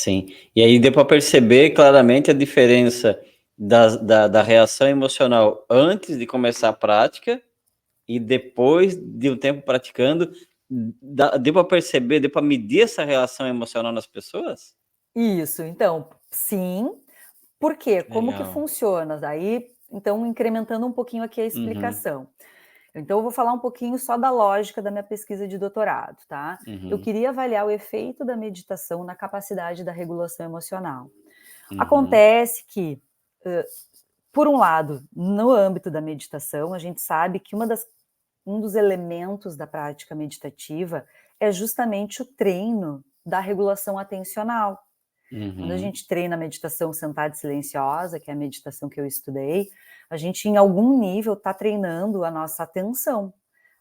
Sim, e aí deu para perceber claramente a diferença da, da, da, reação emocional antes de começar a prática e depois de um tempo praticando, deu para perceber, deu para medir essa reação emocional nas pessoas? Isso, então, sim. Por quê? Como Legal. que funciona? Daí, então, incrementando um pouquinho aqui a uhum. explicação. Uhum. Então, eu vou falar um pouquinho só da lógica da minha pesquisa de doutorado, tá? Uhum. Eu queria avaliar o efeito da meditação na capacidade da regulação emocional. Uhum. Acontece que, uh, por um lado, no âmbito da meditação, a gente sabe que uma das, um dos elementos da prática meditativa é justamente o treino da regulação atencional. Uhum. Quando a uhum. gente treina a meditação sentada e silenciosa, que é a meditação que eu estudei, a gente, em algum nível, está treinando a nossa atenção,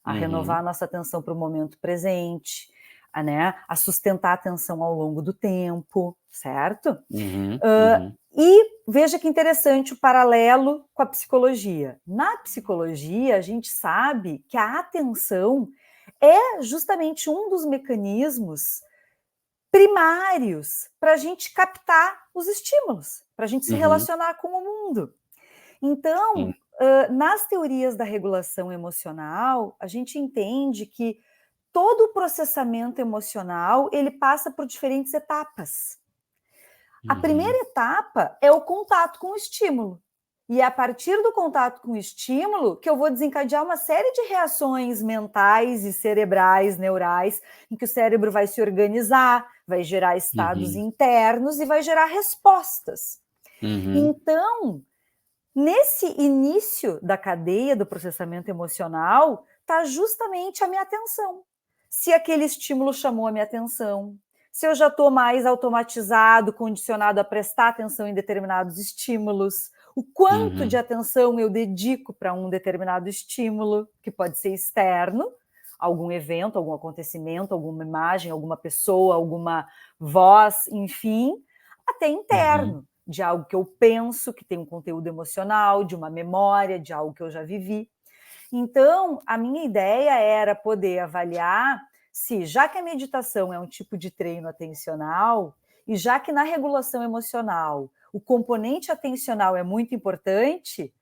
a uhum. renovar a nossa atenção para o momento presente, a, né, a sustentar a atenção ao longo do tempo, certo? Uhum. Uh, e veja que interessante o paralelo com a psicologia. Na psicologia, a gente sabe que a atenção é justamente um dos mecanismos primários para a gente captar os estímulos, para a gente se uhum. relacionar com o mundo. Então, uh, nas teorias da regulação emocional, a gente entende que todo o processamento emocional ele passa por diferentes etapas. Uhum. A primeira etapa é o contato com o estímulo. E é a partir do contato com o estímulo que eu vou desencadear uma série de reações mentais e cerebrais, neurais, em que o cérebro vai se organizar, vai gerar estados uhum. internos e vai gerar respostas. Uhum. Então, nesse início da cadeia do processamento emocional, está justamente a minha atenção. Se aquele estímulo chamou a minha atenção, se eu já estou mais automatizado, condicionado a prestar atenção em determinados estímulos, o quanto uhum. de atenção eu dedico para um determinado estímulo, que pode ser externo, algum evento, algum acontecimento, alguma imagem, alguma pessoa, alguma voz, enfim, até interno, uhum. de algo que eu penso, que tem um conteúdo emocional, de uma memória, de algo que eu já vivi. Então, a minha ideia era poder avaliar se, já que a meditação é um tipo de treino atencional, e já que na regulação emocional o componente atencional é muito importante,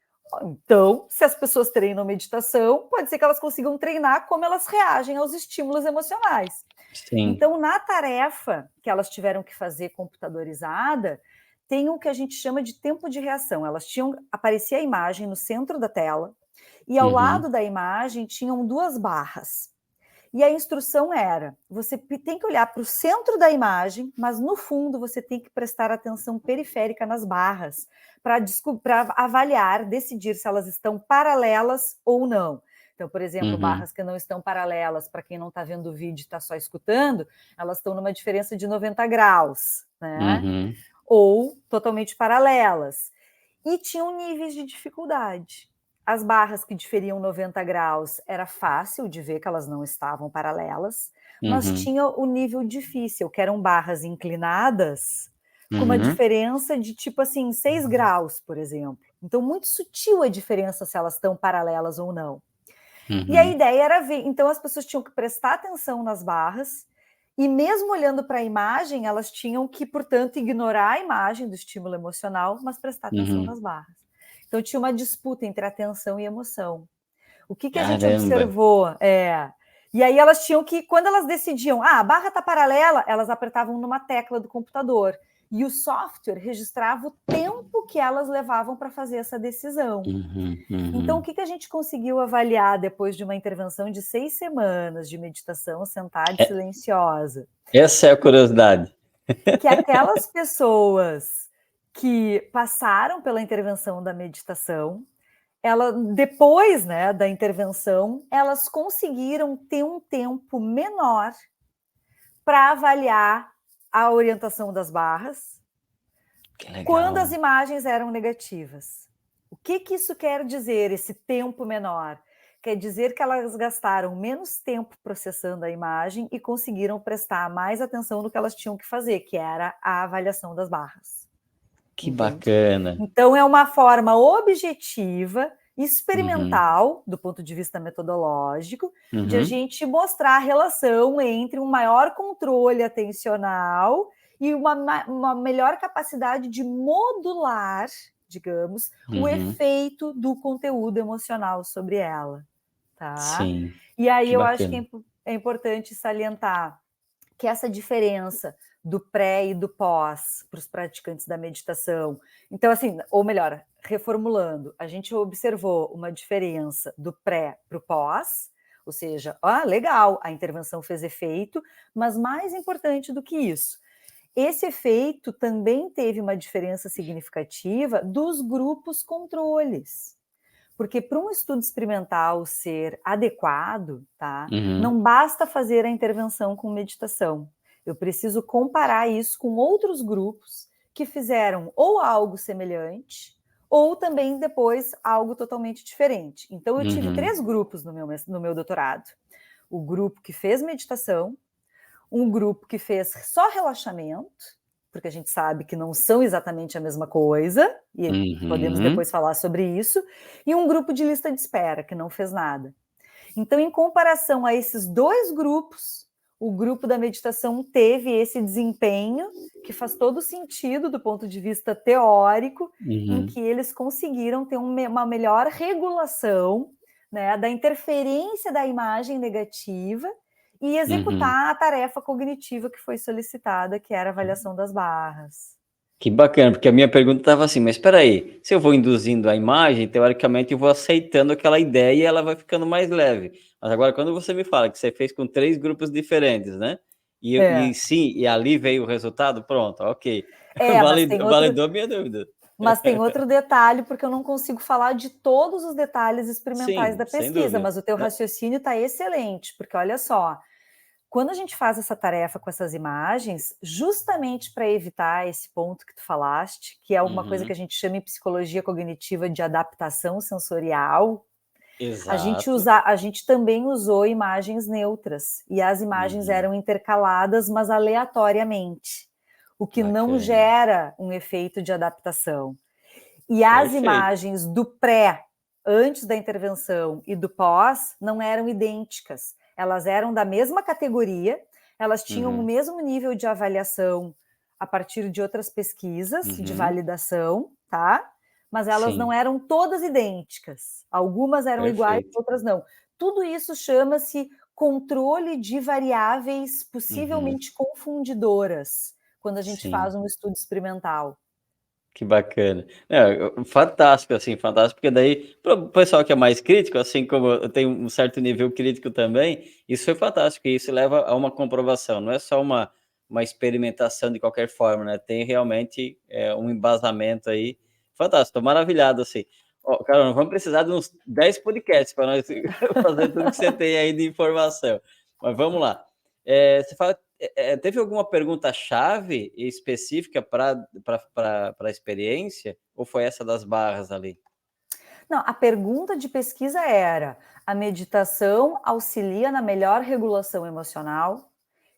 então, se as pessoas treinam meditação, pode ser que elas consigam treinar como elas reagem aos estímulos emocionais. Sim. Então, na tarefa que elas tiveram que fazer computadorizada, tem o que a gente chama de tempo de reação. Elas tinham aparecia a imagem no centro da tela e ao uhum. lado da imagem tinham duas barras. E a instrução era: você tem que olhar para o centro da imagem, mas no fundo você tem que prestar atenção periférica nas barras para avaliar, decidir se elas estão paralelas ou não. Então, por exemplo, uhum. barras que não estão paralelas, para quem não está vendo o vídeo e está só escutando, elas estão numa diferença de 90 graus, né? Uhum. Ou totalmente paralelas. E tinham níveis de dificuldade. As barras que diferiam 90 graus era fácil de ver que elas não estavam paralelas, mas uhum. tinha o nível difícil, que eram barras inclinadas, com uma uhum. diferença de tipo assim, 6 graus, por exemplo. Então, muito sutil a diferença se elas estão paralelas ou não. Uhum. E a uhum. ideia era ver, então as pessoas tinham que prestar atenção nas barras, e mesmo olhando para a imagem, elas tinham que, portanto, ignorar a imagem do estímulo emocional, mas prestar atenção uhum. nas barras. Então tinha uma disputa entre atenção e emoção. O que, que a gente observou? É, e aí elas tinham que, quando elas decidiam, ah, a barra está paralela, elas apertavam numa tecla do computador. E o software registrava o tempo que elas levavam para fazer essa decisão. Uhum, uhum. Então, o que, que a gente conseguiu avaliar depois de uma intervenção de seis semanas de meditação sentada e é, silenciosa? Essa é a curiosidade. Que aquelas pessoas que passaram pela intervenção da meditação, ela depois, né, da intervenção, elas conseguiram ter um tempo menor para avaliar a orientação das barras quando as imagens eram negativas. O que, que isso quer dizer, esse tempo menor? Quer dizer que elas gastaram menos tempo processando a imagem e conseguiram prestar mais atenção no que elas tinham que fazer, que era a avaliação das barras. Que bacana. Então, é uma forma objetiva, experimental, uhum. do ponto de vista metodológico, uhum. de a uhum. gente mostrar a relação entre um maior controle atencional e uma, uma melhor capacidade de modular, digamos, uhum. o efeito do conteúdo emocional sobre ela. Tá? Sim. E aí eu bacana. acho que é, é importante salientar que essa diferença do pré e do pós para os praticantes da meditação. Então, assim, ou melhor, reformulando, a gente observou uma diferença do pré para o pós, ou seja, ah, legal, a intervenção fez efeito, mas mais importante do que isso, esse efeito também teve uma diferença significativa dos grupos controles. Porque para um estudo experimental ser adequado, tá? Uhum. Não basta fazer a intervenção com meditação. Eu preciso comparar isso com outros grupos que fizeram ou algo semelhante ou também depois algo totalmente diferente. Então, eu uhum. tive três grupos no meu, no meu doutorado: o grupo que fez meditação, um grupo que fez só relaxamento, porque a gente sabe que não são exatamente a mesma coisa, e uhum. podemos depois falar sobre isso, e um grupo de lista de espera, que não fez nada. Então, em comparação a esses dois grupos, o grupo da meditação teve esse desempenho que faz todo sentido do ponto de vista teórico, uhum. em que eles conseguiram ter uma melhor regulação né, da interferência da imagem negativa e executar uhum. a tarefa cognitiva que foi solicitada, que era a avaliação das barras. Que bacana, porque a minha pergunta estava assim, mas espera aí, se eu vou induzindo a imagem, teoricamente eu vou aceitando aquela ideia e ela vai ficando mais leve. Mas agora, quando você me fala que você fez com três grupos diferentes, né? E, é. e sim, e ali veio o resultado, pronto, ok. É, validou, outro... validou a minha dúvida. Mas tem outro detalhe, porque eu não consigo falar de todos os detalhes experimentais sim, da pesquisa, mas o teu é. raciocínio está excelente, porque olha só, quando a gente faz essa tarefa com essas imagens, justamente para evitar esse ponto que tu falaste, que é uma uhum. coisa que a gente chama em psicologia cognitiva de adaptação sensorial, Exato. A gente, usa, a gente também usou imagens neutras e as imagens uhum. eram intercaladas, mas aleatoriamente, o que Bacana. não gera um efeito de adaptação. E as Perfeito. imagens do pré, antes da intervenção, e do pós não eram idênticas. Elas eram da mesma categoria, elas tinham uhum. o mesmo nível de avaliação a partir de outras pesquisas uhum. de validação, tá? mas elas Sim. não eram todas idênticas. Algumas eram Perfeito. iguais, outras não. Tudo isso chama-se controle de variáveis possivelmente uhum. confundidoras quando a gente Sim. faz um estudo experimental. Que bacana. É, fantástico, assim, fantástico, porque daí, para o pessoal que é mais crítico, assim como eu tenho um certo nível crítico também, isso foi fantástico, e isso leva a uma comprovação, não é só uma, uma experimentação de qualquer forma, né? Tem realmente é, um embasamento aí fantástico, maravilhado, assim. Ó, Carol, vamos precisar de uns 10 podcasts para nós fazer tudo que você tem aí de informação. Mas vamos lá. É, você fala, é, é teve alguma pergunta-chave específica para a experiência? Ou foi essa das barras ali? Não, a pergunta de pesquisa era: a meditação auxilia na melhor regulação emocional?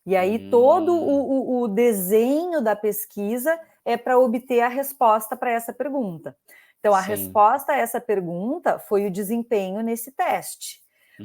E aí, hum. todo o, o, o desenho da pesquisa é para obter a resposta para essa pergunta. Então, a Sim. resposta a essa pergunta foi o desempenho nesse teste.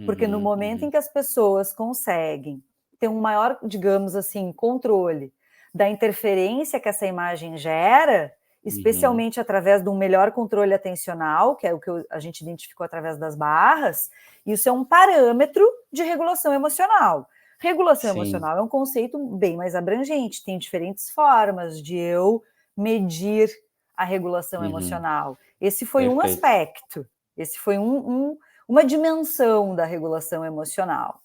Porque no uhum, momento uhum. em que as pessoas conseguem ter um maior, digamos assim, controle da interferência que essa imagem gera, especialmente uhum. através de um melhor controle atencional, que é o que a gente identificou através das barras, isso é um parâmetro de regulação emocional. Regulação Sim. emocional é um conceito bem mais abrangente, tem diferentes formas de eu medir a regulação uhum. emocional. Esse foi Perfeito. um aspecto, esse foi um, um, uma dimensão da regulação emocional.